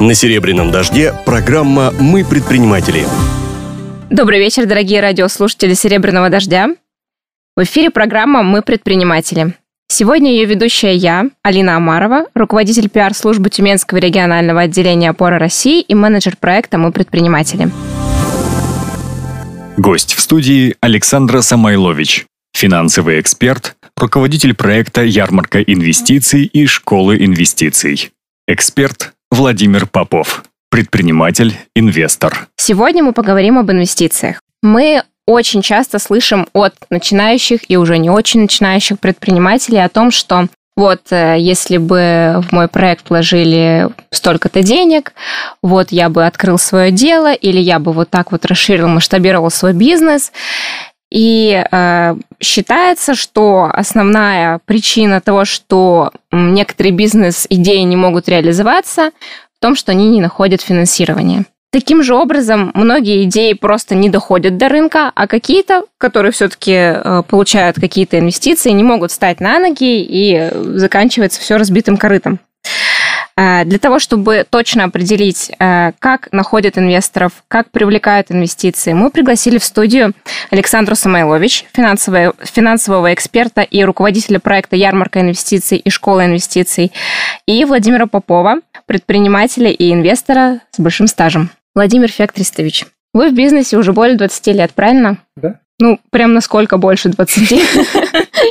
На «Серебряном дожде» программа «Мы предприниматели». Добрый вечер, дорогие радиослушатели «Серебряного дождя». В эфире программа «Мы предприниматели». Сегодня ее ведущая я, Алина Амарова, руководитель пиар-службы Тюменского регионального отделения «Опора России» и менеджер проекта «Мы предприниматели». Гость в студии Александра Самойлович, финансовый эксперт, руководитель проекта «Ярмарка инвестиций» и «Школы инвестиций». Эксперт Владимир Попов, предприниматель, инвестор. Сегодня мы поговорим об инвестициях. Мы очень часто слышим от начинающих и уже не очень начинающих предпринимателей о том, что вот э, если бы в мой проект вложили столько-то денег, вот я бы открыл свое дело, или я бы вот так вот расширил, масштабировал свой бизнес. И э, считается, что основная причина того, что некоторые бизнес-идеи не могут реализоваться, в том, что они не находят финансирование. Таким же образом, многие идеи просто не доходят до рынка, а какие-то, которые все-таки э, получают какие-то инвестиции, не могут встать на ноги и заканчивается все разбитым корытом. Э, для того, чтобы точно определить, э, как находят инвесторов, как привлекают инвестиции, мы пригласили в студию Александру Самойлович, финансового, финансового эксперта и руководителя проекта «Ярмарка инвестиций» и «Школа инвестиций», и Владимира Попова, предпринимателя и инвестора с большим стажем. Владимир Фектристович, вы в бизнесе уже более 20 лет, правильно? Да. Ну, прям насколько больше 20?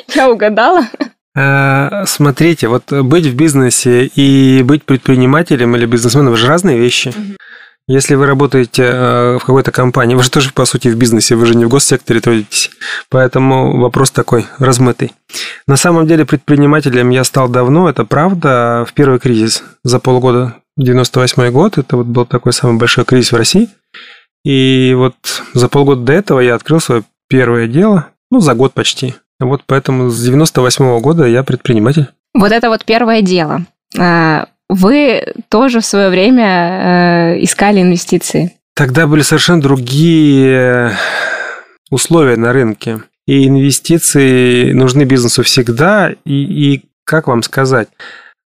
Я угадала. Э, смотрите, вот быть в бизнесе и быть предпринимателем или бизнесменом – это же разные вещи. Если вы работаете э, в какой-то компании, вы же тоже, по сути, в бизнесе, вы же не в госсекторе трудитесь. Поэтому вопрос такой, размытый. На самом деле предпринимателем я стал давно, это правда, в первый кризис за полгода, 98 год, это вот был такой самый большой кризис в России. И вот за полгода до этого я открыл свое первое дело, ну, за год почти. Вот поэтому с 98 -го года я предприниматель. Вот это вот первое дело. А, вы тоже в свое время э, искали инвестиции. Тогда были совершенно другие условия на рынке. И инвестиции нужны бизнесу всегда. И, и как вам сказать,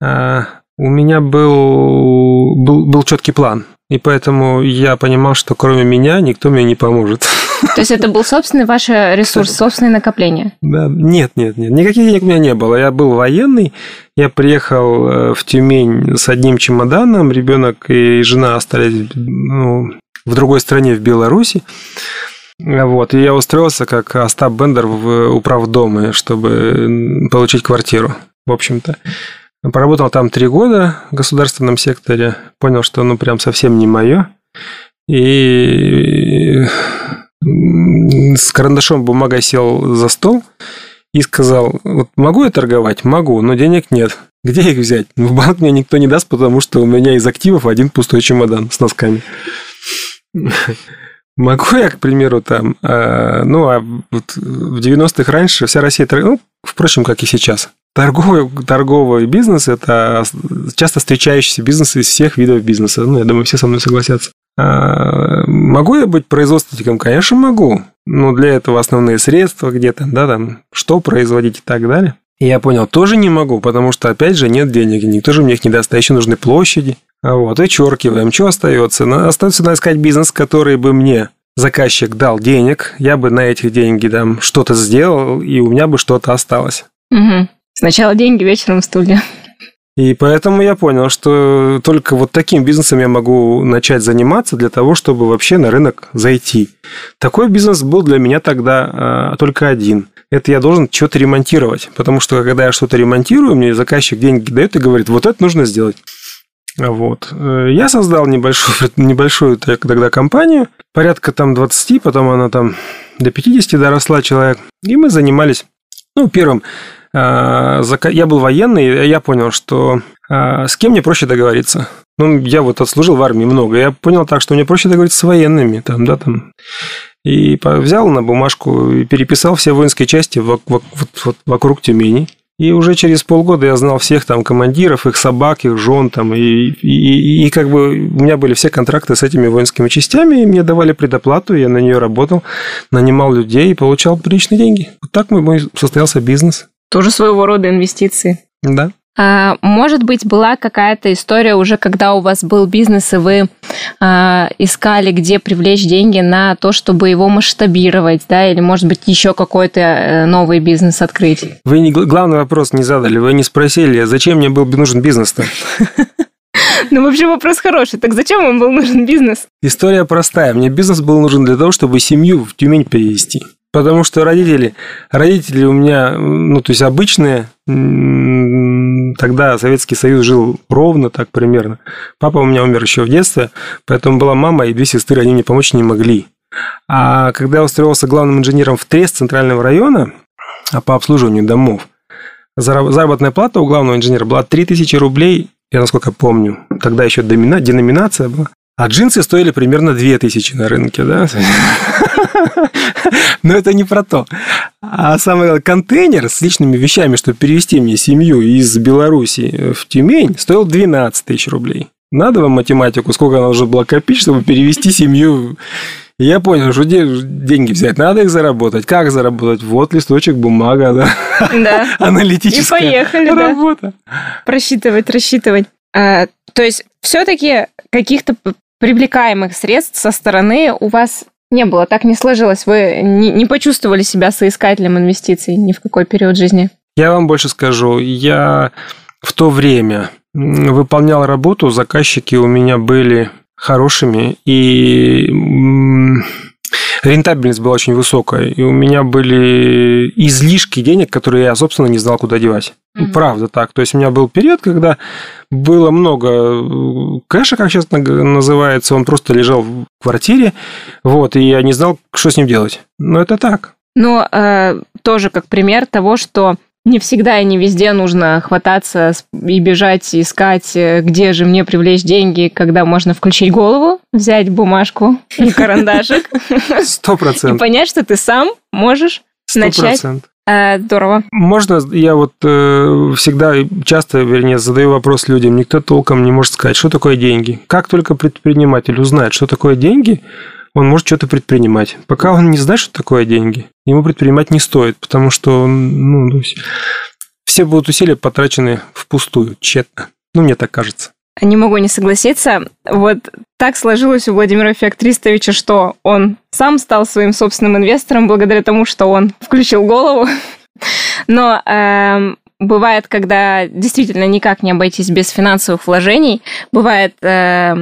а, у меня был, был, был четкий план. И поэтому я понимал, что кроме меня никто мне не поможет. То есть это был собственный ваш ресурс, собственное накопление? Да, нет, нет, нет. Никаких денег у меня не было. Я был военный, я приехал э, в Тюмень с одним чемоданом, ребенок и жена остались ну, в другой стране, в Беларуси. Вот, и я устроился как Остап Бендер в управдоме, чтобы получить квартиру, в общем-то. Поработал там три года в государственном секторе, понял, что ну прям совсем не мое. И с карандашом бумагой сел за стол и сказал, вот могу я торговать? Могу, но денег нет. Где их взять? В банк мне никто не даст, потому что у меня из активов один пустой чемодан с носками. Могу я, к примеру, там, э, ну, а вот в 90-х раньше вся Россия, ну, впрочем, как и сейчас, торговый, торговый бизнес – это часто встречающийся бизнес из всех видов бизнеса. Ну, я думаю, все со мной согласятся. А, могу я быть производственником? Конечно, могу. Но для этого основные средства где-то, да, там, что производить и так далее. Я понял, тоже не могу, потому что, опять же, нет денег, никто же мне их не даст, а еще нужны площади. А вот, вычеркиваем. Что остается? Остается надо искать бизнес, который бы мне заказчик дал денег, я бы на этих деньги там что-то сделал, и у меня бы что-то осталось. Угу. Сначала деньги, вечером стулья. И поэтому я понял, что только вот таким бизнесом я могу начать заниматься для того, чтобы вообще на рынок зайти. Такой бизнес был для меня тогда а, только один. Это я должен что-то ремонтировать. Потому что когда я что-то ремонтирую, мне заказчик деньги дает и говорит, вот это нужно сделать. Вот. Э, я создал небольшую, небольшую тогда компанию, порядка там 20, потом она там до 50 доросла человек. И мы занимались, ну, первым я был военный, я понял, что а, с кем мне проще договориться. Ну, я вот отслужил в армии много. Я понял так, что мне проще договориться с военными, там, да, там. И взял на бумажку и переписал все воинские части вокруг Тюмени. И уже через полгода я знал всех там командиров, их собак, их жен там, и, и, и как бы у меня были все контракты с этими воинскими частями, и мне давали предоплату, я на нее работал, нанимал людей и получал приличные деньги. Вот так мой состоялся бизнес. Тоже своего рода инвестиции. Да. А, может быть, была какая-то история уже, когда у вас был бизнес, и вы а, искали, где привлечь деньги на то, чтобы его масштабировать, да, или, может быть, еще какой-то э, новый бизнес открыть? Вы не, главный вопрос не задали, вы не спросили, зачем мне был нужен бизнес-то? Ну, вообще вопрос хороший. Так зачем вам был нужен бизнес? История простая. Мне бизнес был нужен для того, чтобы семью в Тюмень перевести. Потому что родители, родители у меня, ну, то есть обычные, тогда Советский Союз жил ровно так примерно. Папа у меня умер еще в детстве, поэтому была мама и две сестры, они мне помочь не могли. А когда я устроился главным инженером в Трест центрального района а по обслуживанию домов, заработная плата у главного инженера была 3000 рублей, я насколько помню, тогда еще деноминация была. А джинсы стоили примерно 2000 на рынке, да? Но это не про то. А самый контейнер с личными вещами, чтобы перевести мне семью из Беларуси в Тюмень, стоил 12 тысяч рублей. Надо вам математику, сколько она уже была копить, чтобы перевести семью. я понял, что деньги взять, надо их заработать. Как заработать? Вот листочек, бумага, да? Да. Аналитическая И поехали, работа. Да. Просчитывать, рассчитывать. А, то есть, все-таки каких-то привлекаемых средств со стороны у вас не было, так не сложилось. Вы не, не почувствовали себя соискателем инвестиций ни в какой период жизни? Я вам больше скажу. Я в то время выполнял работу, заказчики у меня были хорошими, и рентабельность была очень высокая, и у меня были излишки денег, которые я, собственно, не знал, куда девать. Mm-hmm. Правда так. То есть у меня был период, когда было много э, кэша, как сейчас называется, он просто лежал в квартире, вот, и я не знал, что с ним делать. Но это так. Но э, тоже как пример того, что не всегда и не везде нужно хвататься и бежать, искать, э, где же мне привлечь деньги, когда можно включить голову, взять бумажку и карандашик. Сто процентов. И понять, что ты сам можешь начать. Э, здорово. Можно, я вот э, всегда, часто, вернее, задаю вопрос людям, никто толком не может сказать, что такое деньги. Как только предприниматель узнает, что такое деньги, он может что-то предпринимать. Пока он не знает, что такое деньги, ему предпринимать не стоит, потому что ну, все будут усилия потрачены впустую, тщетно. Ну, мне так кажется. Не могу не согласиться. Вот так сложилось у Владимира Феоктристовича, что он сам стал своим собственным инвестором благодаря тому, что он включил голову. Но э, бывает, когда действительно никак не обойтись без финансовых вложений, бывает э,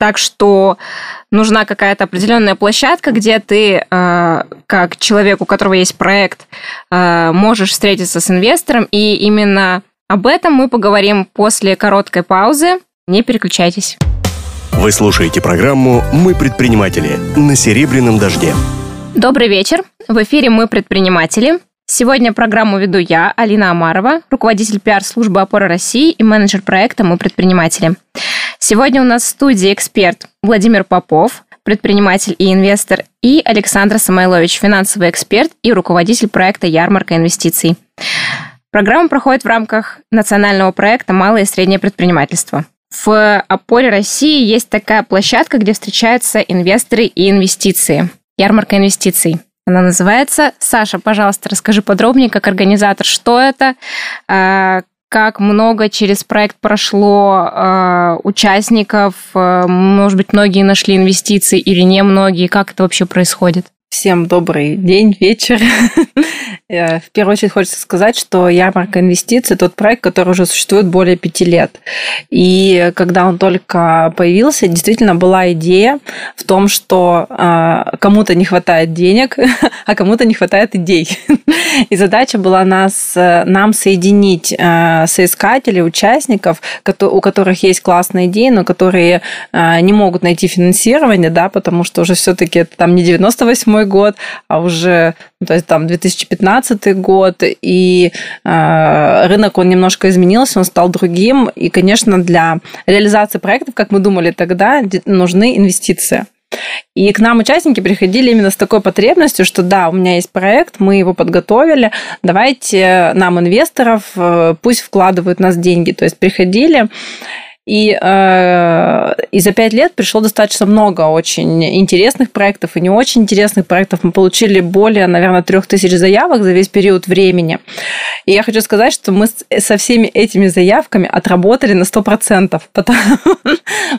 так что нужна какая-то определенная площадка, где ты, э, как человек, у которого есть проект, э, можешь встретиться с инвестором, и именно об этом мы поговорим после короткой паузы. Не переключайтесь. Вы слушаете программу «Мы предприниматели» на «Серебряном дожде». Добрый вечер. В эфире «Мы предприниматели». Сегодня программу веду я, Алина Амарова, руководитель пиар-службы «Опора России» и менеджер проекта «Мы предприниматели». Сегодня у нас в студии эксперт Владимир Попов, предприниматель и инвестор, и Александр Самойлович, финансовый эксперт и руководитель проекта «Ярмарка инвестиций». Программа проходит в рамках национального проекта «Малое и среднее предпринимательство». В «Опоре России» есть такая площадка, где встречаются инвесторы и инвестиции. Ярмарка инвестиций. Она называется. Саша, пожалуйста, расскажи подробнее, как организатор, что это, а, как много через проект прошло э, участников, э, может быть, многие нашли инвестиции или не многие, как это вообще происходит? Всем добрый день, вечер. Э, в первую очередь хочется сказать, что ярмарка инвестиций – тот проект, который уже существует более пяти лет. И когда он только появился, действительно была идея в том, что э, кому-то не хватает денег, а кому-то не хватает идей. И задача была нас, нам соединить э, соискателей, участников, у которых есть классные идеи, но которые не могут найти финансирование, да, потому что уже все-таки это там не 98 год, а уже ну, то есть там 2015 год, и э, рынок, он немножко изменился, он стал другим, и, конечно, для реализации проектов, как мы думали тогда, нужны инвестиции. И к нам участники приходили именно с такой потребностью, что да, у меня есть проект, мы его подготовили, давайте нам инвесторов, э, пусть вкладывают в нас деньги. То есть приходили И, э, и за пять лет пришло достаточно много очень интересных проектов и не очень интересных проектов. Мы получили более, наверное, трех тысяч заявок за весь период времени. И я хочу сказать, что мы со всеми этими заявками отработали на 100%. Потому,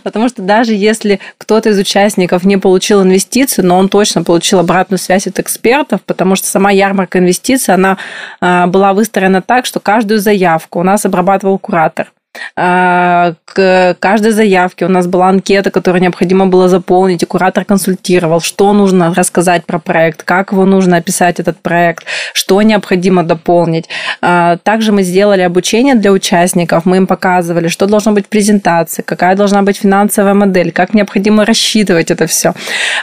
потому что даже если кто-то из участников не получил инвестицию, но он точно получил обратную связь от экспертов, потому что сама ярмарка инвестиций, она э, была выстроена так, что каждую заявку у нас обрабатывал куратор. А, к каждой заявке у нас была анкета, которую необходимо было заполнить, и куратор консультировал, что нужно рассказать про проект, как его нужно описать, этот проект, что необходимо дополнить. А, также мы сделали обучение для участников, мы им показывали, что должно быть в презентации, какая должна быть финансовая модель, как необходимо рассчитывать это все.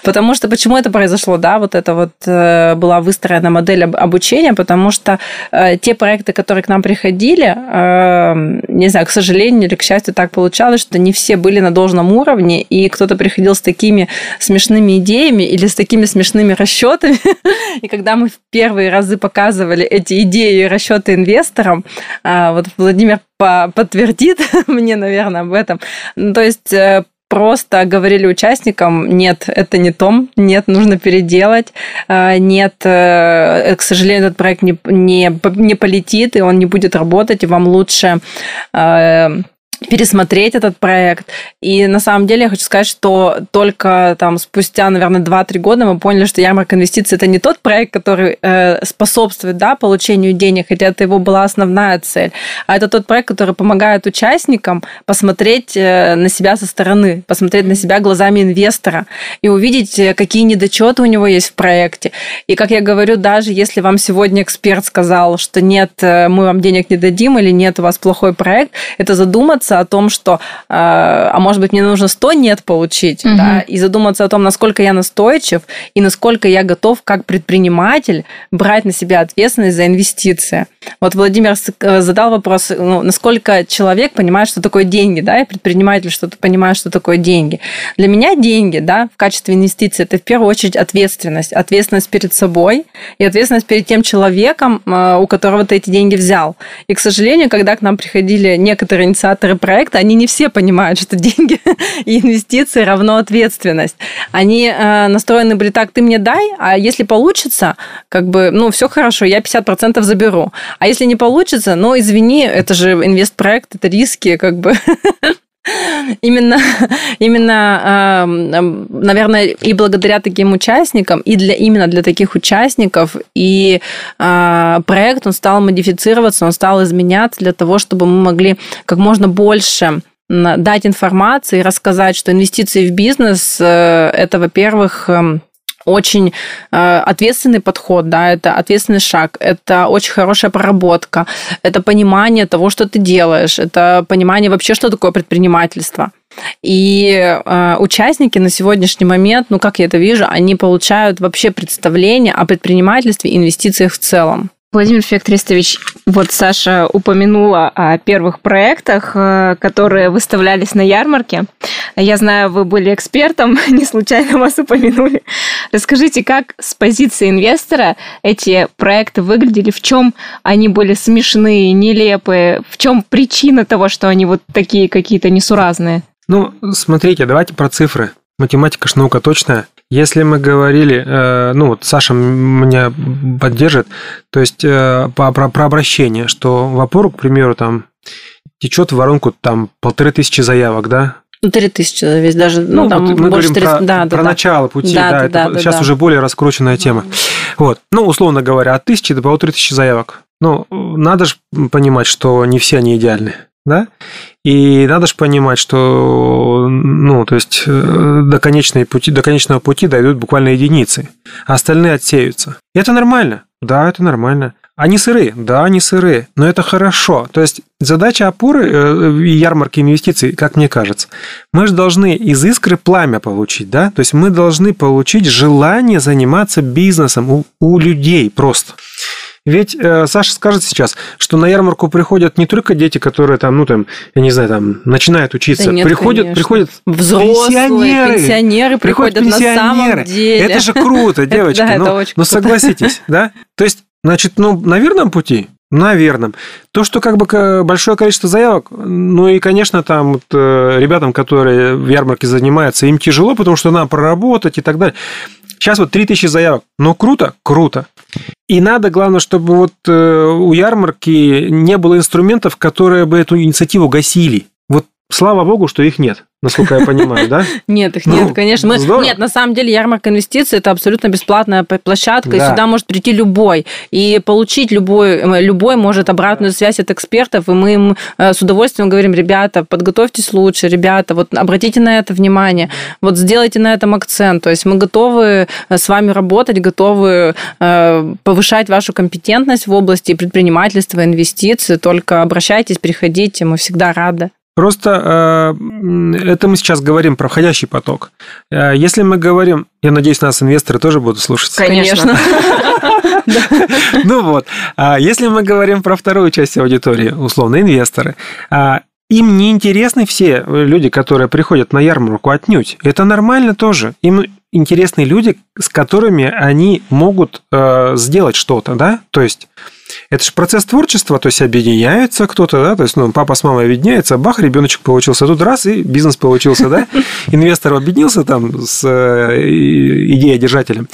Потому что почему это произошло, да, вот это вот э, была выстроена модель обучения, потому что э, те проекты, которые к нам приходили, э, не знаю, к сожалению или к счастью так получалось, что не все были на должном уровне, и кто-то приходил с такими смешными идеями или с такими смешными расчетами. И когда мы в первые разы показывали эти идеи и расчеты инвесторам, а, вот Владимир подтвердит мне, наверное, об этом. Ну, то есть э, просто говорили участникам, нет, это не том, нет, нужно переделать, а, нет, э, к сожалению, этот проект не, не, не полетит, и он не будет работать, и вам лучше э, пересмотреть этот проект. И на самом деле я хочу сказать, что только там спустя, наверное, 2-3 года мы поняли, что ярмарка инвестиций это не тот проект, который э, способствует да, получению денег, хотя это его была основная цель, а это тот проект, который помогает участникам посмотреть э, на себя со стороны, посмотреть на себя глазами инвестора и увидеть, э, какие недочеты у него есть в проекте. И как я говорю, даже если вам сегодня эксперт сказал, что нет, э, мы вам денег не дадим или нет, у вас плохой проект, это задуматься задуматься о том, что, э, а может быть, мне нужно 100 нет получить, угу. да, и задуматься о том, насколько я настойчив и насколько я готов как предприниматель брать на себя ответственность за инвестиции. Вот Владимир э, задал вопрос, ну, насколько человек понимает, что такое деньги, да, и предприниматель что-то понимает, что такое деньги. Для меня деньги, да, в качестве инвестиций, это в первую очередь ответственность. Ответственность перед собой и ответственность перед тем человеком, э, у которого ты эти деньги взял. И, к сожалению, когда к нам приходили некоторые инициаторы проекта, они не все понимают, что деньги и инвестиции равно ответственность. Они э, настроены были так, ты мне дай, а если получится, как бы, ну, все хорошо, я 50% заберу. А если не получится, ну, извини, это же инвестпроект, это риски, как бы. Именно, именно, наверное, и благодаря таким участникам, и для, именно для таких участников, и а, проект, он стал модифицироваться, он стал изменяться для того, чтобы мы могли как можно больше дать информации, рассказать, что инвестиции в бизнес э, – это, во-первых, очень э, ответственный подход, да, это ответственный шаг, это очень хорошая проработка, это понимание того, что ты делаешь, это понимание вообще, что такое предпринимательство. И э, участники на сегодняшний момент, ну как я это вижу, они получают вообще представление о предпринимательстве и инвестициях в целом. Владимир Феоктристович, вот Саша упомянула о первых проектах, э, которые выставлялись на ярмарке. Я знаю, вы были экспертом, не случайно вас упомянули. Расскажите, как с позиции инвестора эти проекты выглядели, в чем они были смешные, нелепые, в чем причина того, что они вот такие какие-то несуразные? Ну, смотрите, давайте про цифры. Математика ж наука точная. Если мы говорили, э, ну вот Саша меня поддержит, то есть э, про, про обращение, что в опору, к примеру, там течет в воронку там полторы тысячи заявок, да? Ну, три тысячи весь даже, ну, ну там вот мы больше говорим 300, про, да, про да, начало пути, да, да, да, это да, сейчас да. уже более раскрученная тема. Вот, ну, условно говоря, от тысячи до полутора тысячи заявок. Ну, надо же понимать, что не все они идеальны да? И надо же понимать, что, ну, то есть э, до, конечной пути, до конечного пути дойдут буквально единицы, а остальные отсеются. И это нормально. Да, это нормально. Они сырые, да, они сырые, но это хорошо. То есть задача опоры э, и ярмарки инвестиций, как мне кажется, мы же должны из искры пламя получить, да? То есть мы должны получить желание заниматься бизнесом у, у людей просто. Ведь э, Саша скажет сейчас, что на ярмарку приходят не только дети, которые там, ну там, я не знаю, там начинают учиться, да нет, приходят, конечно. приходят взрослые пенсионеры, пенсионеры приходят, приходят пенсионеры. на самом деле. Это же круто, девочки. ну, ну согласитесь, да? То есть, значит, ну на верном пути. Наверное. То, что как бы большое количество заявок, ну и, конечно, там вот, э, ребятам, которые в ярмарке занимаются, им тяжело, потому что надо проработать и так далее. Сейчас вот 3000 заявок. Ну, круто? Круто. И надо, главное, чтобы вот э, у ярмарки не было инструментов, которые бы эту инициативу гасили. Слава богу, что их нет насколько я понимаю, да? Нет, их нет, ну, конечно. Нет, на самом деле ярмарка инвестиций – это абсолютно бесплатная площадка, и сюда может прийти любой. И получить любой, э, любой может обратную связь от экспертов, и мы им э, с удовольствием говорим, ребята, подготовьтесь лучше, ребята, вот обратите на это внимание, вот сделайте на этом акцент. То есть мы готовы э, с вами работать, готовы повышать вашу компетентность в области предпринимательства, инвестиций, только обращайтесь, приходите, мы всегда рады. Просто э, это мы сейчас говорим про входящий поток. Э, если мы говорим, я надеюсь, нас инвесторы тоже будут слушать. Конечно. Ну вот, а если мы говорим про вторую часть аудитории, условно, инвесторы, а, им не интересны все люди, которые приходят на ярмарку отнюдь. Это нормально тоже. Им интересны люди, с которыми они могут э, сделать что-то, да? То есть это же процесс творчества, то есть объединяются кто-то, да, то есть ну, папа с мамой объединяется, бах, ребеночек получился тут раз, и бизнес получился, да, инвестор объединился там с э, идеей-держателем.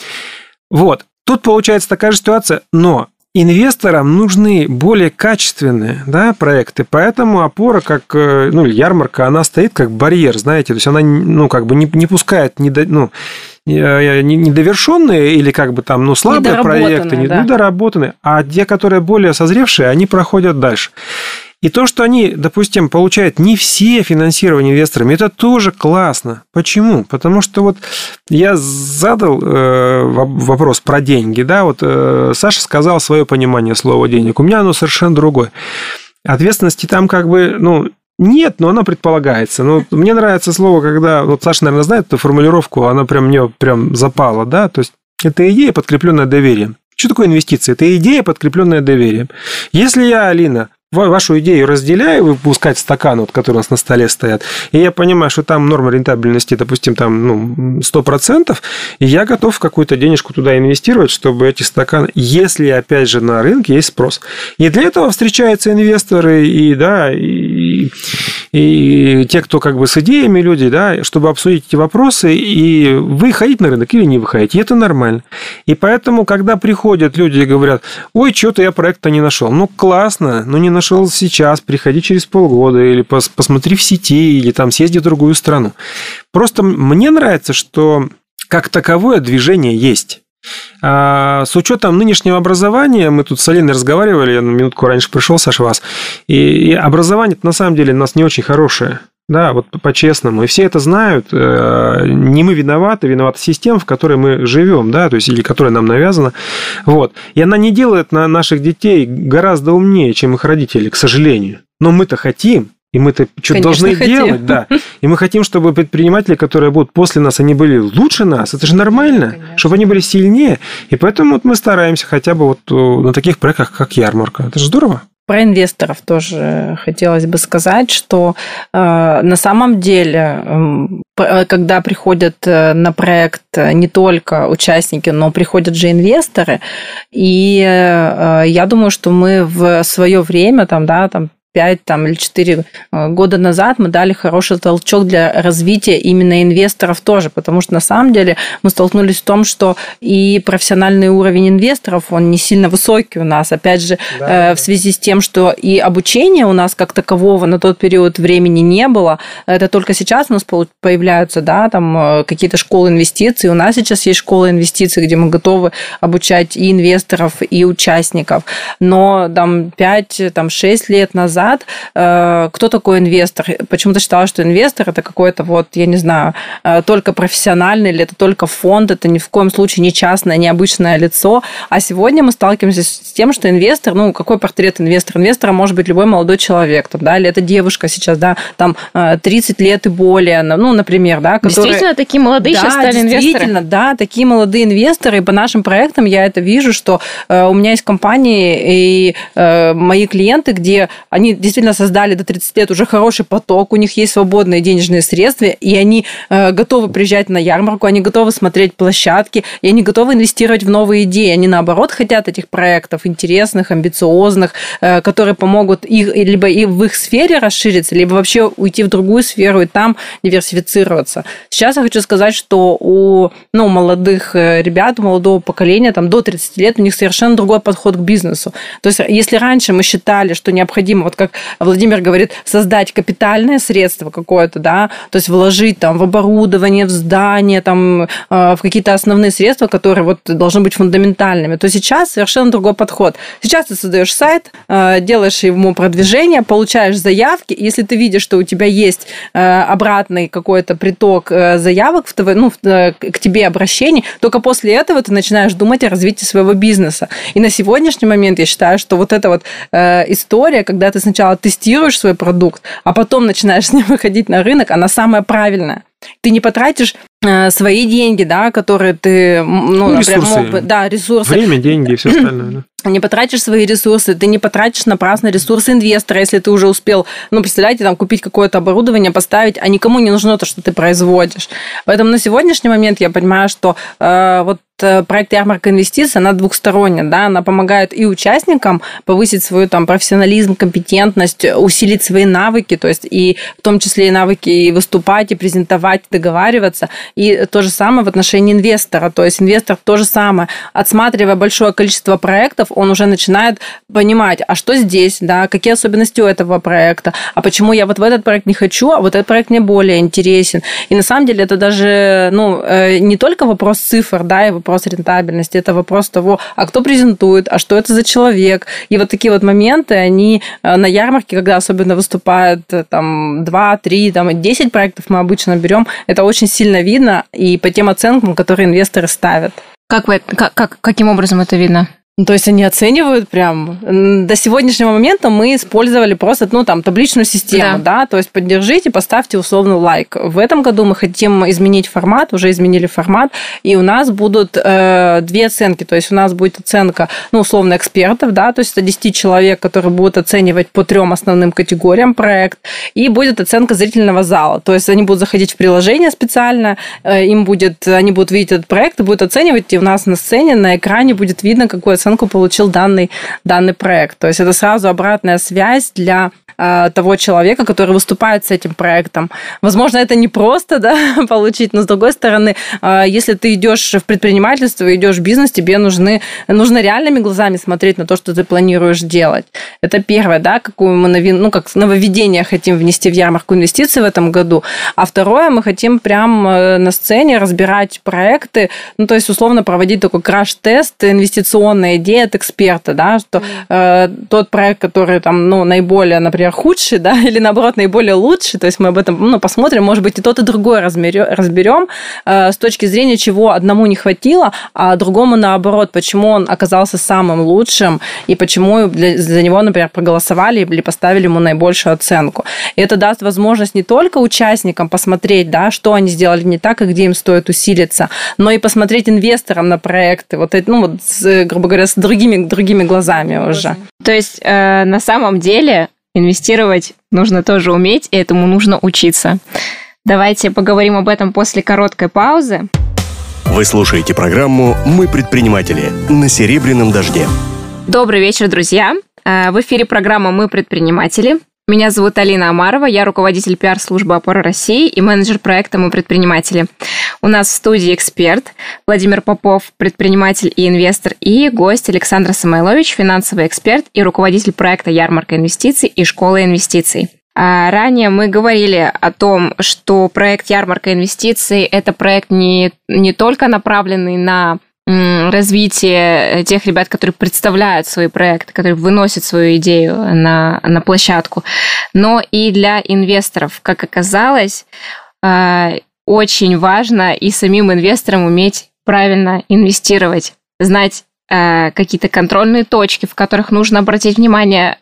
Вот, тут получается такая же ситуация, но инвесторам нужны более качественные да, проекты, поэтому опора, как э, ну, ярмарка, она стоит как барьер, знаете, то есть она ну, как бы не, не пускает, не, до, ну, недовершенные или как бы там, ну, слабые проекты, да. недоработанные, а те, которые более созревшие, они проходят дальше. И то, что они, допустим, получают не все финансирование инвесторами, это тоже классно. Почему? Потому что вот я задал э, вопрос про деньги, да, вот э, Саша сказал свое понимание слова денег, у меня оно совершенно другое. Ответственности там как бы, ну, нет, но она предполагается. Но мне нравится слово, когда... Вот Саша, наверное, знает эту формулировку, она прям мне прям запала, да? То есть, это идея, подкрепленная доверием. Что такое инвестиции? Это идея, подкрепленная доверием. Если я, Алина, вашу идею разделяю, выпускать стаканы, вот, которые у нас на столе стоят, и я понимаю, что там норма рентабельности, допустим, там ну, 100%, и я готов какую-то денежку туда инвестировать, чтобы эти стаканы, если, опять же, на рынке есть спрос. И для этого встречаются инвесторы и, да, и, и те, кто как бы с идеями люди, да, чтобы обсудить эти вопросы, и выходить на рынок или не выходить. И это нормально. И поэтому, когда приходят люди и говорят, ой, что-то я проекта не нашел. Ну, классно, но не нашел сейчас, приходи через полгода, или пос, посмотри в сети, или там съезди в другую страну. Просто мне нравится, что как таковое движение есть. А с учетом нынешнего образования, мы тут с Алиной разговаривали, я минутку раньше пришел, Саша, вас, и, и образование на самом деле у нас не очень хорошее. Да, вот по-честному. И все это знают. Э, не мы виноваты, виновата система, в которой мы живем, да, то есть, или которая нам навязана. Вот. И она не делает на наших детей гораздо умнее, чем их родители, к сожалению. Но мы-то хотим, и мы-то что-то должны хотим. делать, да. И мы хотим, чтобы предприниматели, которые будут после нас, они были лучше нас. Это же нормально, Конечно. чтобы они были сильнее. И поэтому вот мы стараемся хотя бы вот э, на таких проектах, как ярмарка. Это же здорово. Про инвесторов тоже хотелось бы сказать, что э, на самом деле, э, когда приходят э, на проект не только участники, но приходят же инвесторы, и э, я думаю, что мы в свое время, там, да, там 5 там, или 4 э, года назад мы дали хороший толчок для развития именно инвесторов тоже, потому что на самом деле мы столкнулись в том, что и профессиональный уровень инвесторов, он не сильно высокий у нас, опять же, да, э, в связи с тем, что и обучения у нас как такового на тот период времени не было, это только сейчас у нас появляются, да, там э, какие-то школы инвестиций, у нас сейчас есть школа инвестиций, где мы готовы обучать и инвесторов, и участников, но там 5-6 там, лет назад назад, э, кто такой инвестор. Почему-то считала, что инвестор это какой-то вот, я не знаю, э, только профессиональный или это только фонд, это ни в коем случае не частное, не обычное лицо. А сегодня мы сталкиваемся с тем, что инвестор, ну, какой портрет инвестора? Инвестора может быть любой молодой человек, там, да, или это девушка сейчас, да, там 30 э, лет и более, ну, например, да, которые... Действительно, такие молодые да, сейчас стали инвесторы? Действительно, да, такие молодые инвесторы, и по нашим проектам я это вижу, что у меня есть компании и мои клиенты, где они действительно создали до 30 лет уже хороший поток, у них есть свободные денежные средства, и они э, готовы приезжать на ярмарку, они готовы смотреть площадки, и они готовы инвестировать в новые идеи. Они, наоборот, хотят этих проектов интересных, амбициозных, э, которые помогут их либо и в их сфере расшириться, либо вообще уйти в другую сферу и там диверсифицироваться. Сейчас я хочу сказать, что у ну, молодых э, ребят, у молодого поколения, там, до 30 лет, у них совершенно другой подход к бизнесу. То есть, если раньше мы считали, что необходимо, вот как Владимир говорит, создать капитальное средство какое-то, да, то есть вложить там в оборудование, в здание, там, э, в какие-то основные средства, которые вот должны быть фундаментальными, то сейчас совершенно другой подход. Сейчас ты создаешь сайт, э, делаешь ему продвижение, получаешь заявки, если ты видишь, что у тебя есть обратный какой-то приток заявок в ТВ, ну, к тебе обращений, только после этого ты начинаешь думать о развитии своего бизнеса. И на сегодняшний момент я считаю, что вот эта вот э, история, когда ты сначала тестируешь свой продукт, а потом начинаешь с ним выходить на рынок, она самая правильная. Ты не потратишь э, свои деньги, да, которые ты, ну, ну например, ресурсы. мог бы, да, ресурсы. Время, деньги и все остальное. Да не потратишь свои ресурсы, ты не потратишь напрасно ресурсы инвестора, если ты уже успел, ну, представляете, там, купить какое-то оборудование, поставить, а никому не нужно то, что ты производишь. Поэтому на сегодняшний момент я понимаю, что э, вот э, проект ярмарка инвестиций, она двухсторонняя, да, она помогает и участникам повысить свою там профессионализм, компетентность, усилить свои навыки, то есть и в том числе и навыки и выступать, и презентовать, и договариваться, и то же самое в отношении инвестора, то есть инвестор то же самое, отсматривая большое количество проектов, он уже начинает понимать, а что здесь, да, какие особенности у этого проекта, а почему я вот в этот проект не хочу, а вот этот проект мне более интересен. И на самом деле это даже, ну, э, не только вопрос цифр, да, и вопрос рентабельности, это вопрос того, а кто презентует, а что это за человек. И вот такие вот моменты, они э, на ярмарке, когда особенно выступают э, там 2, 3, там 10 проектов мы обычно берем, это очень сильно видно и по тем оценкам, которые инвесторы ставят. Как, вы, как, как, каким образом это видно? Ну, то есть они оценивают прям. До сегодняшнего момента мы использовали просто, ну, там, табличную систему, да, да? то есть поддержите, поставьте условно лайк. В этом году мы хотим изменить формат, уже изменили формат, и у нас будут э, две оценки, то есть у нас будет оценка, ну, условно, экспертов, да, то есть это 10 человек, которые будут оценивать по трем основным категориям проект, и будет оценка зрительного зала, то есть они будут заходить в приложение специально, э, им будет, они будут видеть этот проект и будут оценивать, и у нас на сцене, на экране будет видно, какой оценку получил данный, данный проект. То есть это сразу обратная связь для э, того человека, который выступает с этим проектом. Возможно, это не просто да, получить, но с другой стороны, э, если ты идешь в предпринимательство, идешь в бизнес, тебе нужны, нужно реальными глазами смотреть на то, что ты планируешь делать. Это первое, да, какую мы новин, ну, как нововведение хотим внести в ярмарку инвестиций в этом году. А второе, мы хотим прям э, на сцене разбирать проекты, ну, то есть, условно, проводить такой краш-тест идея от эксперта, да, что э, тот проект, который там, ну, наиболее, например, худший, да, или наоборот наиболее лучший, то есть мы об этом, ну, посмотрим, может быть, и тот, и другой разберем, э, с точки зрения, чего одному не хватило, а другому наоборот, почему он оказался самым лучшим и почему для, за него, например, проголосовали или поставили ему наибольшую оценку. И это даст возможность не только участникам посмотреть, да, что они сделали не так и где им стоит усилиться, но и посмотреть инвесторам на проекты, вот, ну, вот, грубо говоря, с другими, другими глазами уже. То есть э, на самом деле инвестировать нужно тоже уметь, и этому нужно учиться. Давайте поговорим об этом после короткой паузы. Вы слушаете программу «Мы предприниматели» на «Серебряном дожде». Добрый вечер, друзья. Э, в эфире программа «Мы предприниматели». Меня зовут Алина Амарова, я руководитель пиар-службы «Опора России» и менеджер проекта «Мы предприниматели». У нас в студии эксперт Владимир Попов, предприниматель и инвестор, и гость Александр Самойлович, финансовый эксперт и руководитель проекта «Ярмарка инвестиций» и «Школа инвестиций». А ранее мы говорили о том, что проект «Ярмарка инвестиций» – это проект не, не только направленный на развитие тех ребят, которые представляют свои проекты, которые выносят свою идею на, на площадку, но и для инвесторов. Как оказалось, а, очень важно и самим инвесторам уметь правильно инвестировать, знать а, какие-то контрольные точки, в которых нужно обратить внимание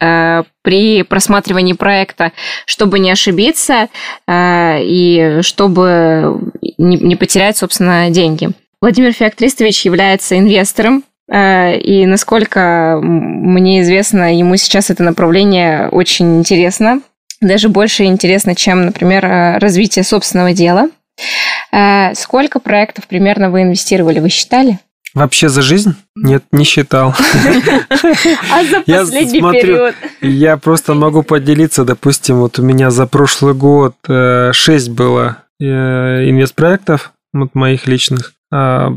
при просматривании проекта, чтобы не ошибиться и чтобы не потерять, собственно, деньги. Владимир Феоктристович является инвестором Э, и насколько мне известно, ему сейчас это направление очень интересно. Даже больше интересно, чем, например, э, развитие собственного дела. Э, сколько проектов примерно вы инвестировали, вы считали? Вообще за жизнь? Нет, не считал. А за последний период? Я просто могу поделиться, допустим, вот у меня за прошлый год 6 было инвестпроектов, вот моих личных. А,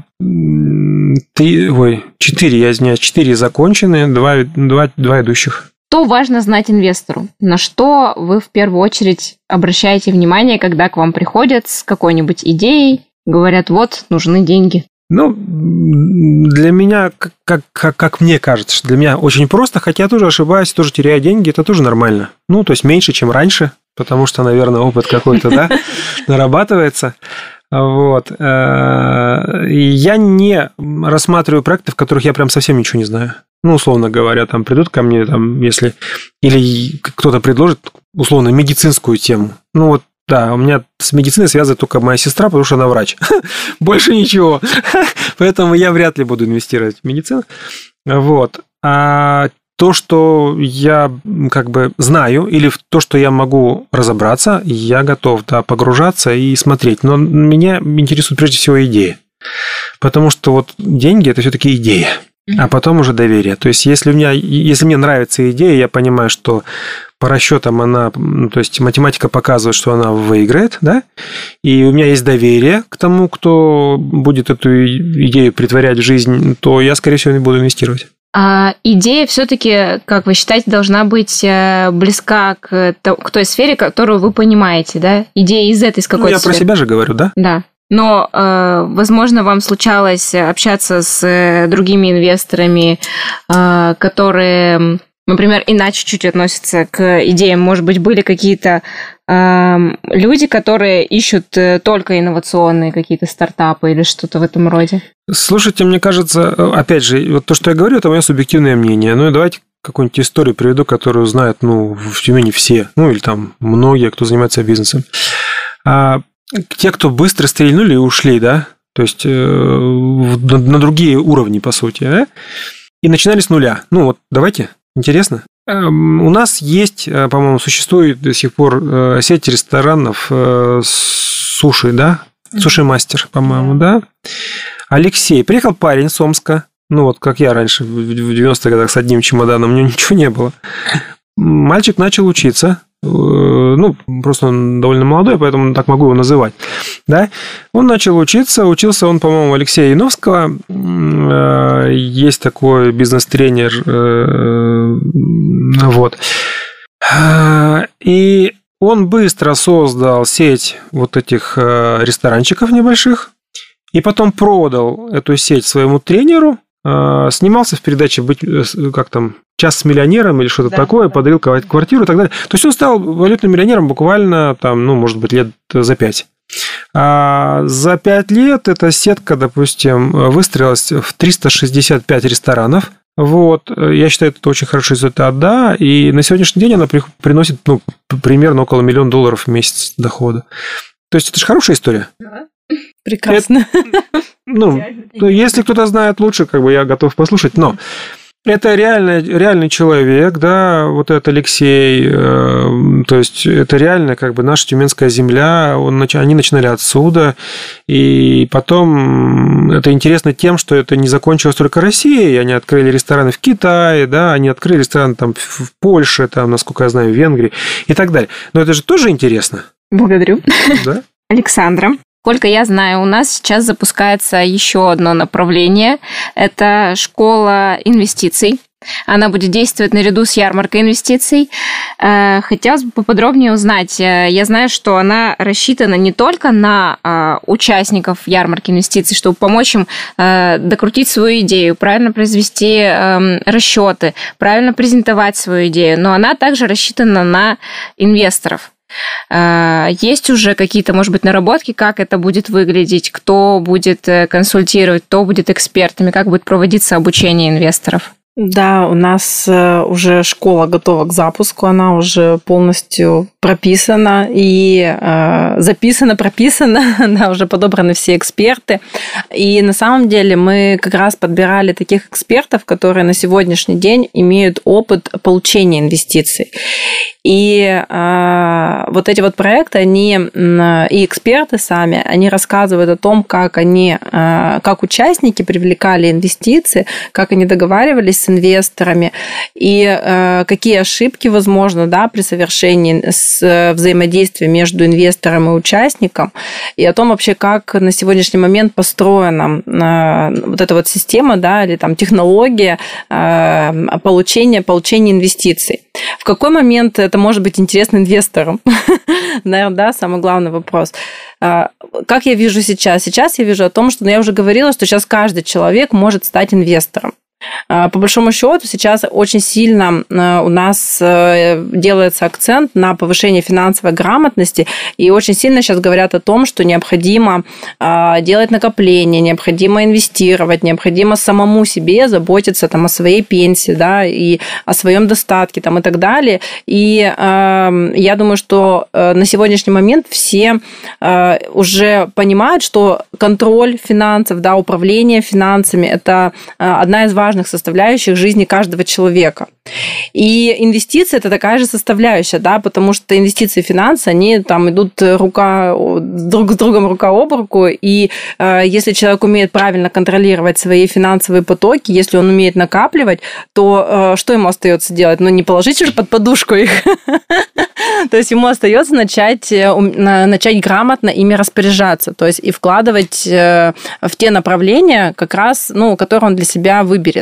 три, ой, четыре, я извиняюсь, четыре закончены, два, два, два идущих. Что важно знать инвестору? На что вы в первую очередь обращаете внимание, когда к вам приходят с какой-нибудь идеей, говорят, вот, нужны деньги? Ну, для меня, как, как, как мне кажется, для меня очень просто, хотя я тоже ошибаюсь, тоже теряю деньги, это тоже нормально. Ну, то есть меньше, чем раньше, потому что, наверное, опыт какой-то, да, нарабатывается. Вот. Э, я не рассматриваю проекты, в которых я прям совсем ничего не знаю. Ну, условно говоря, там придут ко мне, там, если... Или кто-то предложит, условно, медицинскую тему. Ну, вот да, у меня с медициной связывает только моя сестра, потому что она врач. Больше ничего. Поэтому я вряд ли буду инвестировать в медицину. Вот. А то, что я как бы знаю, или в то, что я могу разобраться, я готов да, погружаться и смотреть. Но меня интересует прежде всего идея. Потому что вот деньги – это все-таки идея а потом уже доверие. То есть, если, у меня, если мне нравится идея, я понимаю, что по расчетам она, то есть математика показывает, что она выиграет, да, и у меня есть доверие к тому, кто будет эту идею притворять в жизнь, то я, скорее всего, не буду инвестировать. А идея все-таки, как вы считаете, должна быть э, близка к, к той сфере, которую вы понимаете, да? Идея из этой, из какой-то ну, я сферы. про себя же говорю, да? Да. Но, э, возможно, вам случалось общаться с э, другими инвесторами, которые, например, иначе чуть относятся к идеям. Может быть, были какие-то люди, которые ищут только инновационные какие-то стартапы или что-то в этом роде? Слушайте, мне кажется, опять же, вот то, что я говорю, это мое субъективное мнение. Ну и давайте какую-нибудь историю приведу, которую знают, ну, в Тюмени все, ну, или там многие, кто занимается бизнесом. А те, кто быстро стрельнули и ушли, да, то есть э, на, на другие уровни, по сути, да, и начинали с нуля. Ну вот, давайте, интересно. Эм, у нас есть, э, по-моему, существует до сих пор э, сеть ресторанов суши, да, суши-мастер, по-моему, да. Алексей. Приехал парень с Омска. Ну, вот как я раньше, в 90-х годах с одним чемоданом, у него ничего не было. Мальчик начал учиться. Э, ну, просто он довольно молодой, поэтому так могу его называть. Да? Он начал учиться. Учился он, по-моему, Алексея Яновского. Э, есть такой бизнес-тренер. Э, вот. И он быстро создал сеть вот этих ресторанчиков небольших, и потом продал эту сеть своему тренеру, снимался в передаче быть э, как там час с миллионером или что-то да, такое, да. подарил квартиру и так далее. То есть он стал валютным миллионером буквально там, ну, может быть, лет за пять. А за пять лет эта сетка, допустим, выстроилась в 365 ресторанов. Вот, я считаю, это очень хороший результат, да, и на сегодняшний день она приносит, ну, примерно около миллиона долларов в месяц дохода. То есть это же хорошая история. Да. Прекрасно. Это, ну, если кто-то знает лучше, как бы я готов послушать, но это реально, реальный человек, да, вот этот Алексей, э, то есть это реально как бы наша Тюменская земля, он, они начинали отсюда, и потом это интересно тем, что это не закончилось только Россией, они открыли рестораны в Китае, да, они открыли рестораны там в Польше, там, насколько я знаю, в Венгрии и так далее. Но это же тоже интересно. Благодарю. Да? Александра, Сколько я знаю, у нас сейчас запускается еще одно направление. Это школа инвестиций. Она будет действовать наряду с ярмаркой инвестиций. Э, хотелось бы поподробнее узнать. Э, я знаю, что она рассчитана не только на э, участников ярмарки инвестиций, чтобы помочь им докрутить свою идею, правильно произвести эм, расчеты, правильно презентовать свою идею, но она также рассчитана на инвесторов. А, есть уже какие-то, может быть, наработки, как это будет выглядеть, кто будет э, консультировать, кто будет экспертами, как будет проводиться обучение инвесторов? Да, у нас э, уже школа готова к запуску, она уже полностью прописана и э, записана, прописана, да, уже подобраны все эксперты. И на самом деле мы как раз подбирали таких экспертов, которые на сегодняшний день имеют опыт получения инвестиций. И э, вот эти вот проекты, они и эксперты сами, они рассказывают о том, как они, э, как участники привлекали инвестиции, как они договаривались инвесторами и э, какие ошибки возможно да, при совершении с взаимодействия между инвестором и участником, и о том вообще, как на сегодняшний момент построена э, вот эта вот система да, или там технология э, получения, получения инвестиций. В какой момент это может быть интересно инвесторам? Наверное, да, самый главный вопрос. А, как я вижу сейчас? Сейчас я вижу о том, что ну, я уже говорила, что сейчас каждый человек может стать инвестором. А, по большому счету сейчас очень сильно а, у нас э, делается акцент на повышение финансовой грамотности, и очень сильно сейчас говорят о том, что необходимо а, делать накопления, необходимо инвестировать, необходимо самому себе заботиться там, о своей пенсии, да, и о своем достатке там, и так далее. И я думаю, что э, на сегодняшний момент все уже понимают, что контроль финансов, да, управление финансами – это одна из важных важных составляющих жизни каждого человека. И инвестиции – это такая же составляющая, да, потому что инвестиции и финансы, они там идут рука, друг с другом рука об руку, и э, если человек умеет правильно контролировать свои финансовые потоки, если он умеет накапливать, то э, что ему остается делать? Ну, не положить же под подушку их. То есть ему остается начать, э, начать грамотно ими распоряжаться, то есть и вкладывать э, в те направления, как раз, ну, которые он для себя выберет.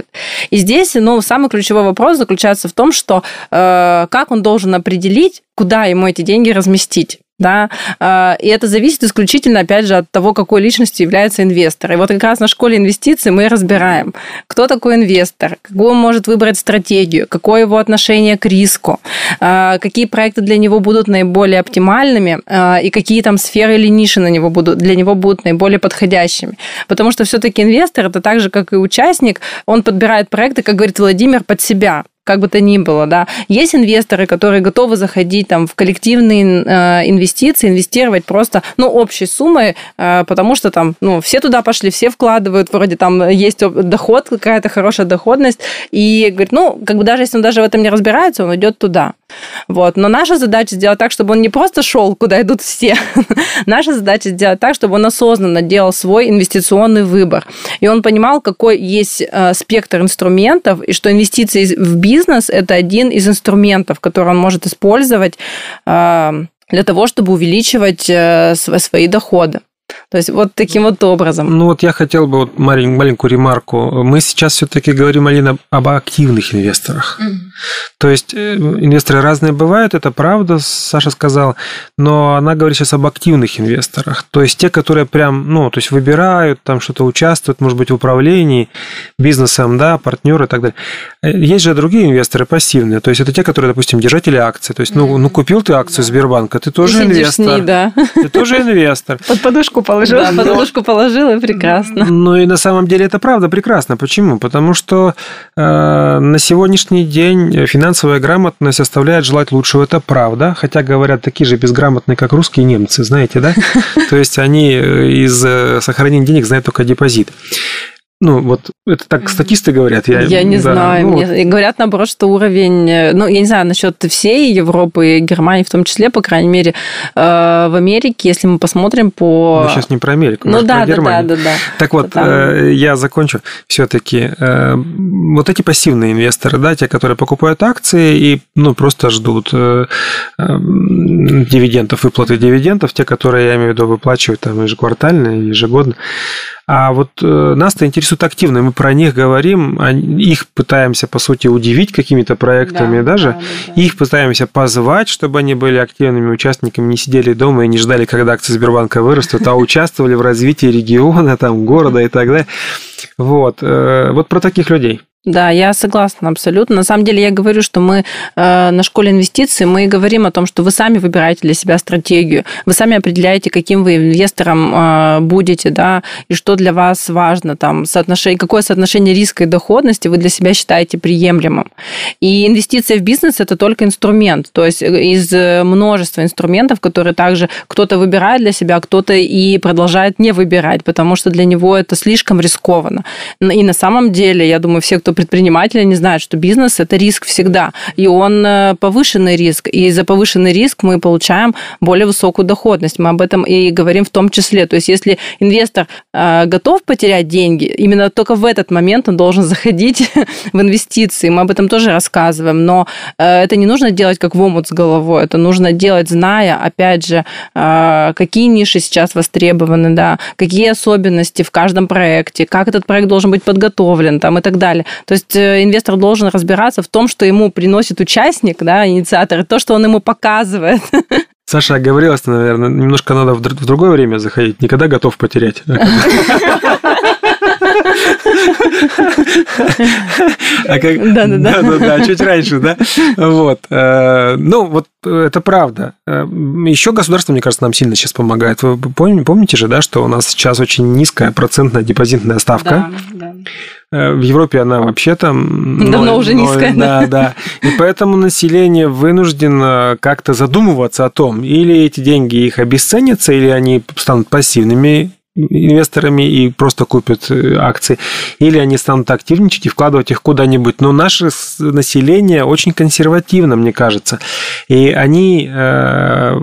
И здесь, ну, самый ключевой вопрос заключается в том, что э, как он должен определить, куда ему эти деньги разместить да, а, и это зависит исключительно, опять же, от того, какой личностью является инвестор. И вот как раз на школе инвестиций мы разбираем, кто такой инвестор, какую он может выбрать стратегию, какое его отношение к риску, а, какие проекты для него будут наиболее оптимальными а, и какие там сферы или ниши на него будут, для него будут наиболее подходящими. Потому что все-таки инвестор это так же, как и участник, он подбирает проекты, как говорит Владимир, под себя как бы то ни было, да. Есть инвесторы, которые готовы заходить там в коллективные э, инвестиции, инвестировать просто, ну, общей суммой, э, потому что там, ну, все туда пошли, все вкладывают, вроде там есть доход, какая-то хорошая доходность, и говорит, ну, как бы даже если он даже в этом не разбирается, он идет туда. Вот. Но наша задача сделать так, чтобы он не просто шел, куда идут все. наша задача сделать так, чтобы он осознанно делал свой инвестиционный выбор. И он понимал, какой есть э, спектр инструментов, и что инвестиции в бизнес это один из инструментов, который он может использовать э, для того, чтобы увеличивать э, свои доходы. То есть вот таким вот образом. Ну вот я хотел бы вот маленькую, маленькую ремарку. Мы сейчас все-таки говорим, Алина, об активных инвесторах. Mm-hmm. То есть э, инвесторы разные бывают, это правда, Саша сказал, но она говорит сейчас об активных инвесторах. То есть те, которые прям, ну, то есть выбирают, там что-то участвуют, может быть, в управлении бизнесом, да, партнеры и так далее. Э, есть же другие инвесторы пассивные. То есть это те, которые, допустим, держатели акций. То есть, ну, ну купил ты акцию Сбербанка, ты тоже инвестор. Ней, да. Ты тоже инвестор. Под подушку положил положил. Да, положил, и прекрасно. Ну и на самом деле это правда прекрасно. Почему? Потому что э, на сегодняшний день финансовая грамотность оставляет желать лучшего. Это правда. Хотя говорят такие же безграмотные, как русские немцы, знаете, да? То есть они э, из э, сохранения денег знают только депозит. Ну, вот это так статисты говорят. Я, я не да, знаю. Ну, Мне, говорят, наоборот, что уровень... Э, ну, я не знаю насчет всей Европы и Германии в том числе, по крайней мере, э, в Америке, если мы посмотрим по... Мы сейчас не про Америку, ну, да, про да, Германию. Да, да, да. Так вот, Там... Э, я закончу. Все-таки вот эти пассивные инвесторы, да, те, которые покупают акции и ну, просто ждут дивидендов, выплаты дивидендов, те, которые, я имею в виду, выплачивают там ежеквартально, ежегодно, а вот э, нас-то интересует активно, мы про них говорим, их пытаемся, по сути, удивить какими-то проектами да, даже, да, да, да. их пытаемся позвать, чтобы они были активными участниками, не сидели дома и не ждали, когда акции Сбербанка вырастут, а участвовали в развитии региона, там, города и так далее. Вот, э, вот про таких людей. Да, я согласна абсолютно. На самом деле я говорю, что мы э, на школе инвестиций мы говорим о том, что вы сами выбираете для себя стратегию, вы сами определяете, каким вы инвестором э, будете, да, и что для вас важно, там, соотношение, какое соотношение риска и доходности вы для себя считаете приемлемым. И инвестиция в бизнес это только инструмент, то есть из множества инструментов, которые также кто-то выбирает для себя, кто-то и продолжает не выбирать, потому что для него это слишком рискованно. И на самом деле, я думаю, все, кто предприниматели не знают, что бизнес – это риск всегда, и он э, повышенный риск, и за повышенный риск мы получаем более высокую доходность. Мы об этом и говорим в том числе. То есть если инвестор э, готов потерять деньги, именно только в этот момент он должен заходить в инвестиции. Мы об этом тоже рассказываем, но э, это не нужно делать как в омут с головой, это нужно делать, зная, опять же, какие ниши сейчас востребованы, да, какие особенности в каждом проекте, как этот проект должен быть подготовлен там, и так далее. То есть э, инвестор должен разбираться в том, что ему приносит участник, да, инициатор, и то, что он ему показывает. Саша оговорилась, наверное, немножко надо в другое время заходить. Никогда готов потерять. А да, да, да. Да, да, чуть раньше, да. Вот. Э, ну, вот это правда. Э, Еще государство, мне кажется, нам сильно сейчас помогает. Вы помните же, да, что у нас сейчас очень низкая процентная депозитная ставка. Да, да. Э, в Европе она вообще там... Давно но, уже низкая. Да, да. И поэтому население вынуждено как-то задумываться о том, или эти деньги их обесценятся, или они станут пассивными инвесторами и просто купят э, акции, или они станут активничать и вкладывать их куда-нибудь. Но наше население очень консервативно, мне кажется. И они, э,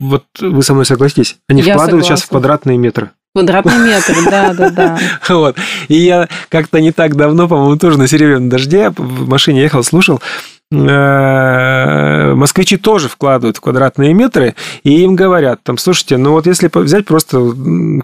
вот вы со мной согласитесь, они Я вкладывают согласна. сейчас в квадратные метры. Квадратный метр, да, да, да. Вот. И я как-то не так давно, по-моему, тоже на серебряном дожде в машине ехал, слушал, Э, москвичи тоже вкладывают в квадратные метры, и им говорят, там, слушайте, ну вот если взять просто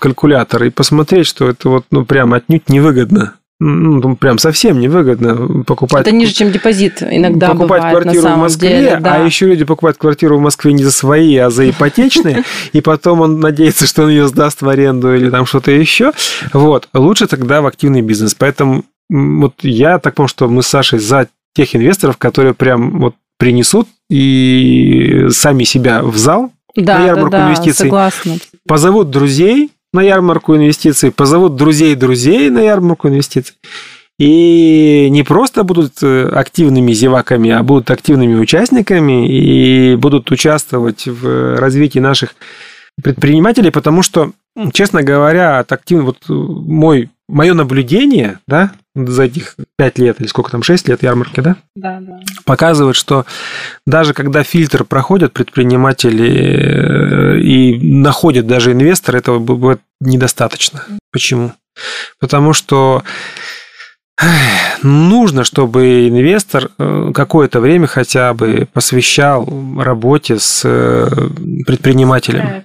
калькулятор и посмотреть, что это вот, ну, прям отнюдь невыгодно, ну, прям совсем невыгодно покупать. Это ниже, чем депозит иногда Покупать бывает, квартиру в Москве, деле, да. а еще люди покупают квартиру в Москве не за свои, а за ипотечные, и потом он надеется, что он ее сдаст в аренду или там что-то еще. Вот. Лучше тогда в активный бизнес. Поэтому вот я так понял, что мы с Сашей за тех инвесторов, которые прям вот принесут и сами себя в зал да, на ярмарку да, да, инвестиций, согласна. позовут друзей на ярмарку инвестиций, позовут друзей друзей на ярмарку инвестиций. И не просто будут э, активными зеваками, а будут активными участниками и будут участвовать в развитии наших предпринимателей, потому что, честно говоря, от активных, вот мой мое наблюдение, да, за этих пять лет или сколько там, шесть лет ярмарки, да? Да, да. Показывает, что даже когда фильтр проходят предприниматели э, и находят даже инвестор, этого бывает недостаточно. Почему? Потому что нужно, чтобы инвестор э, какое-то время хотя бы посвящал работе с э, предпринимателем.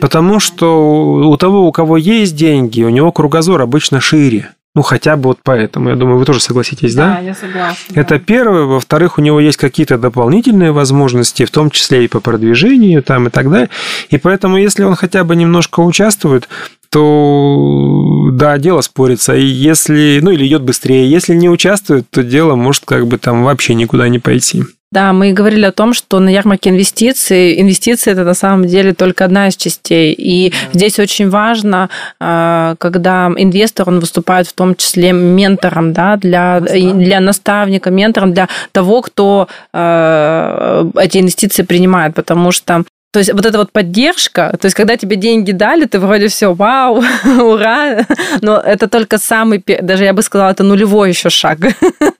Потому что у того, у кого есть деньги, у него кругозор обычно шире. Ну, хотя бы вот поэтому. Я думаю, вы тоже согласитесь, да? Да, я согласна. Это да. первое. Во-вторых, у него есть какие-то дополнительные возможности, в том числе и по продвижению там, и так далее. И поэтому, если он хотя бы немножко участвует, то да, дело спорится. И если, ну, или идет быстрее. Если не участвует, то дело может как бы там вообще никуда не пойти. Да, мы говорили о том, что на ярмарке инвестиций, инвестиции это на самом деле только одна из частей. И да. здесь очень важно, а, когда инвестор, он выступает в том числе ментором, да, для, для наставника, ментором для того, кто а, эти инвестиции принимает, потому что то есть вот эта вот поддержка, то есть когда тебе деньги дали, ты вроде все, вау, ура, но это только самый, даже я бы сказала, это нулевой еще шаг.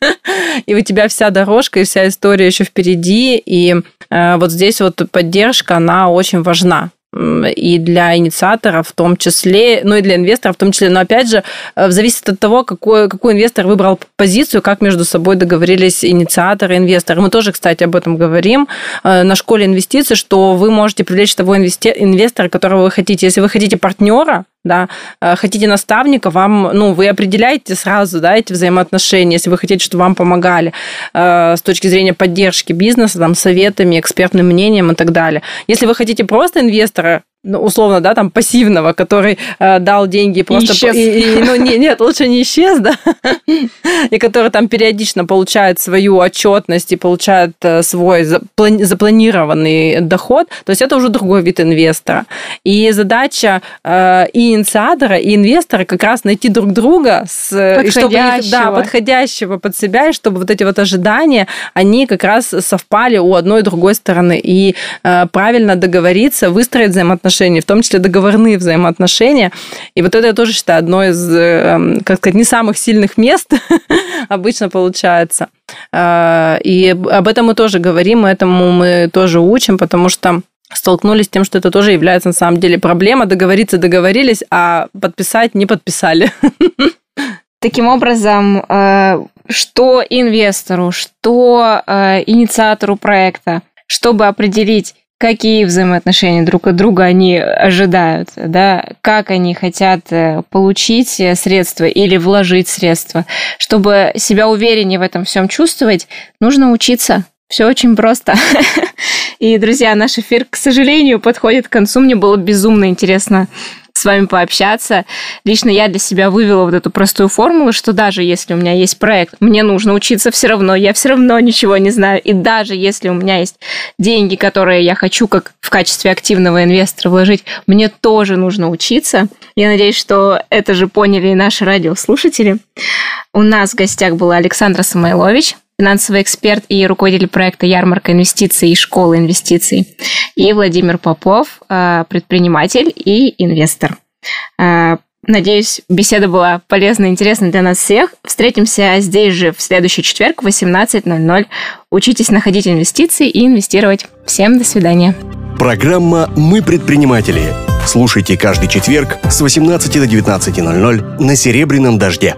И у тебя вся дорожка и вся история еще впереди, и э, вот здесь вот поддержка, она очень важна и для инициатора в том числе, ну и для инвестора в том числе. Но опять же, э, зависит от того, какой, какой инвестор выбрал позицию, как между собой договорились инициаторы и инвесторы. Мы тоже, кстати, об этом говорим э, на школе инвестиций, что вы можете привлечь того инвестора, которого вы хотите. Если вы хотите партнера, да, э, хотите наставника, вам, ну, вы определяете сразу, да, эти взаимоотношения, если вы хотите, чтобы вам помогали э, с точки зрения поддержки бизнеса, там, советами, экспертным мнением и так далее. Если вы хотите просто инвестора, ну, условно, да, там, пассивного, который э, дал деньги просто... исчез. И, и, ну, не, нет, лучше не исчез, да, и который там периодично получает свою отчетность и получает э, свой запланированный доход, то есть это уже другой вид инвестора. И задача э, и инициатора, и инвестора как раз найти друг друга, с, подходящего. И чтобы да, подходящего под себя, и чтобы вот эти вот ожидания, они как раз совпали у одной и другой стороны. И э, правильно договориться, выстроить взаимоотношения, в том числе договорные взаимоотношения. И вот это я тоже считаю одно из, э, как сказать, не самых сильных мест обычно получается. Э, и об этом мы тоже говорим, этому мы тоже учим, потому что столкнулись с тем, что это тоже является на самом деле проблема. Договориться договорились, а подписать не подписали. Таким образом, э, что инвестору, что инициатору проекта, чтобы определить, какие взаимоотношения друг от друга они ожидают, да, как они хотят э, получить средства или вложить средства. Чтобы себя увереннее в этом всем чувствовать, нужно учиться. Все очень просто. И, друзья, наш эфир, к сожалению, подходит к концу. Мне было безумно интересно с вами пообщаться. Лично я для себя вывела вот эту простую формулу, что даже если у меня есть проект, мне нужно учиться все равно, я все равно ничего не знаю. И даже если у меня есть деньги, которые я хочу как в качестве активного инвестора вложить, мне тоже нужно учиться. Я надеюсь, что это же поняли и наши радиослушатели. У нас в гостях была Александра Самойлович, финансовый эксперт и руководитель проекта «Ярмарка инвестиций» и «Школа инвестиций», и Владимир Попов, э, предприниматель и инвестор. Э, надеюсь, беседа была полезна и интересна для нас всех. Встретимся здесь же в следующий четверг в 18.00. Учитесь находить инвестиции и инвестировать. Всем до свидания. Программа «Мы предприниматели». Слушайте каждый четверг с 18 до 19.00 на «Серебряном дожде».